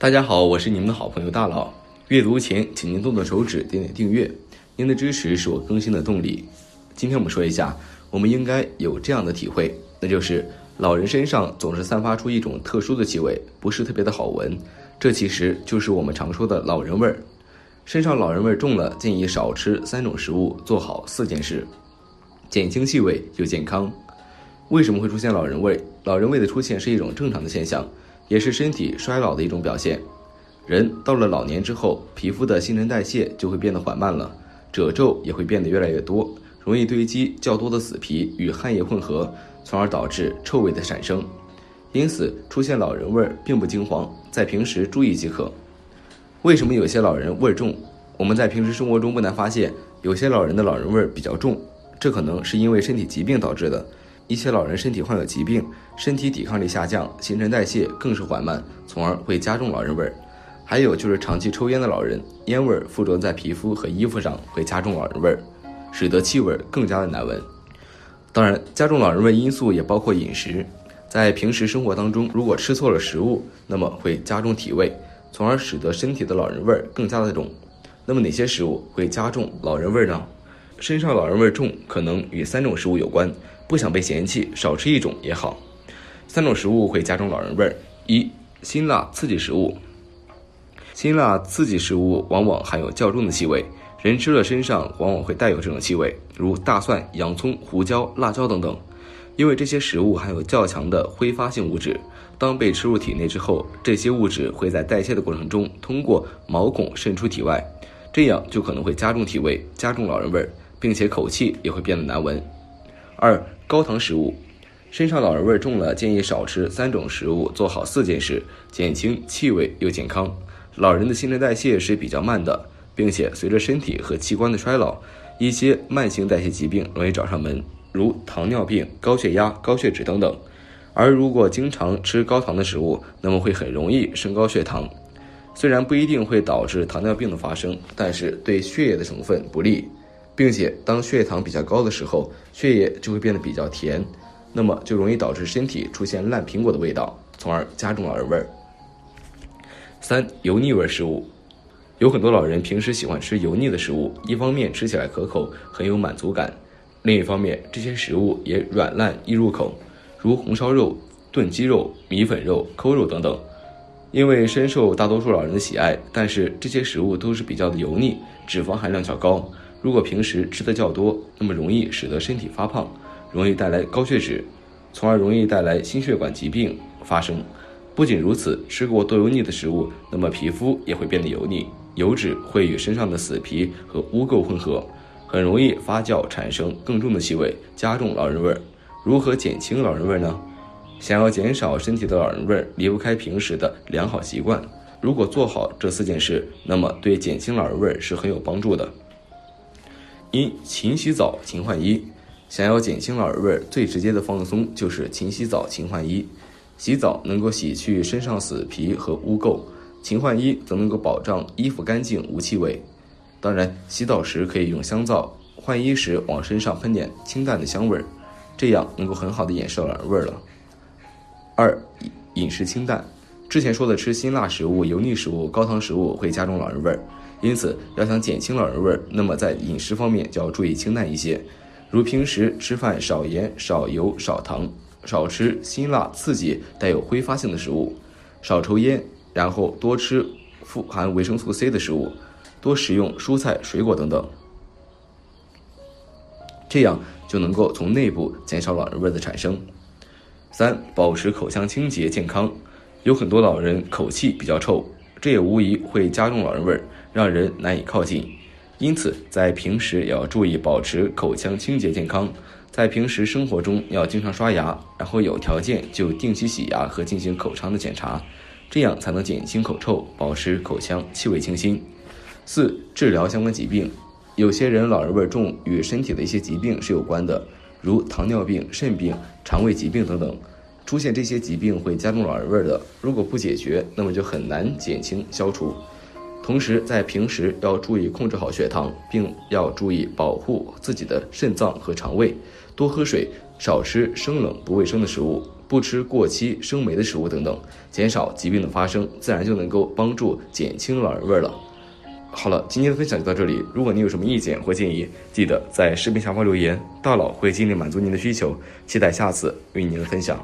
大家好，我是你们的好朋友大佬。阅读前，请您动动手指，点点订阅。您的支持是我更新的动力。今天我们说一下，我们应该有这样的体会，那就是老人身上总是散发出一种特殊的气味，不是特别的好闻。这其实就是我们常说的老人味儿。身上老人味重了，建议少吃三种食物，做好四件事，减轻气味又健康。为什么会出现老人味？老人味的出现是一种正常的现象。也是身体衰老的一种表现。人到了老年之后，皮肤的新陈代谢就会变得缓慢了，褶皱也会变得越来越多，容易堆积较多的死皮与汗液混合，从而导致臭味的产生。因此，出现老人味儿并不惊慌，在平时注意即可。为什么有些老人味儿重？我们在平时生活中不难发现，有些老人的老人味儿比较重，这可能是因为身体疾病导致的。一些老人身体患有疾病，身体抵抗力下降，新陈代谢更是缓慢，从而会加重老人味儿。还有就是长期抽烟的老人，烟味儿附着在皮肤和衣服上，会加重老人味儿，使得气味更加的难闻。当然，加重老人味因素也包括饮食，在平时生活当中，如果吃错了食物，那么会加重体味，从而使得身体的老人味儿更加的重。那么哪些食物会加重老人味儿呢？身上老人味重，可能与三种食物有关。不想被嫌弃，少吃一种也好。三种食物会加重老人味儿：一、辛辣刺激食物。辛辣刺激食物往往含有较重的气味，人吃了身上往往会带有这种气味，如大蒜、洋葱、胡椒、辣椒等等。因为这些食物含有较强的挥发性物质，当被吃入体内之后，这些物质会在代谢的过程中通过毛孔渗出体外，这样就可能会加重体味，加重老人味儿，并且口气也会变得难闻。二高糖食物，身上老人味重了，建议少吃三种食物，做好四件事，减轻气味又健康。老人的新陈代谢是比较慢的，并且随着身体和器官的衰老，一些慢性代谢疾病容易找上门，如糖尿病、高血压、高血脂等等。而如果经常吃高糖的食物，那么会很容易升高血糖。虽然不一定会导致糖尿病的发生，但是对血液的成分不利。并且，当血糖比较高的时候，血液就会变得比较甜，那么就容易导致身体出现烂苹果的味道，从而加重了耳味儿。三、油腻味食物，有很多老人平时喜欢吃油腻的食物，一方面吃起来可口，很有满足感，另一方面这些食物也软烂易入口，如红烧肉、炖鸡肉、米粉肉、扣肉等等。因为深受大多数老人的喜爱，但是这些食物都是比较的油腻，脂肪含量较高。如果平时吃的较多，那么容易使得身体发胖，容易带来高血脂，从而容易带来心血管疾病发生。不仅如此，吃过多油腻的食物，那么皮肤也会变得油腻，油脂会与身上的死皮和污垢混合，很容易发酵产生更重的气味，加重老人味儿。如何减轻老人味儿呢？想要减少身体的老人味儿，离不开平时的良好习惯。如果做好这四件事，那么对减轻老人味儿是很有帮助的。一勤洗澡，勤换衣。想要减轻老人味儿，最直接的放松就是勤洗澡、勤换衣。洗澡能够洗去身上死皮和污垢，勤换衣则能够保障衣服干净无气味。当然，洗澡时可以用香皂，换衣时往身上喷点清淡的香味儿，这样能够很好的掩饰老人味儿了。二饮食清淡。之前说的吃辛辣食物、油腻食物、高糖食物会加重老人味儿。因此，要想减轻老人味儿，那么在饮食方面就要注意清淡一些，如平时吃饭少盐、少油、少糖，少吃辛辣刺激、带有挥发性的食物，少抽烟，然后多吃富含维生素 C 的食物，多食用蔬菜、水果等等，这样就能够从内部减少老人味的产生。三、保持口腔清洁健康，有很多老人口气比较臭。这也无疑会加重老人味儿，让人难以靠近。因此，在平时也要注意保持口腔清洁健康。在平时生活中要经常刷牙，然后有条件就定期洗牙和进行口腔的检查，这样才能减轻口臭，保持口腔气味清新。四、治疗相关疾病，有些人老人味重与身体的一些疾病是有关的，如糖尿病、肾病、肠胃疾病等等。出现这些疾病会加重老人味的，如果不解决，那么就很难减轻消除。同时，在平时要注意控制好血糖，并要注意保护自己的肾脏和肠胃，多喝水，少吃生冷不卫生的食物，不吃过期生霉的食物等等，减少疾病的发生，自然就能够帮助减轻老人味了。好了，今天的分享就到这里。如果您有什么意见或建议，记得在视频下方留言，大佬会尽力满足您的需求。期待下次与您的分享。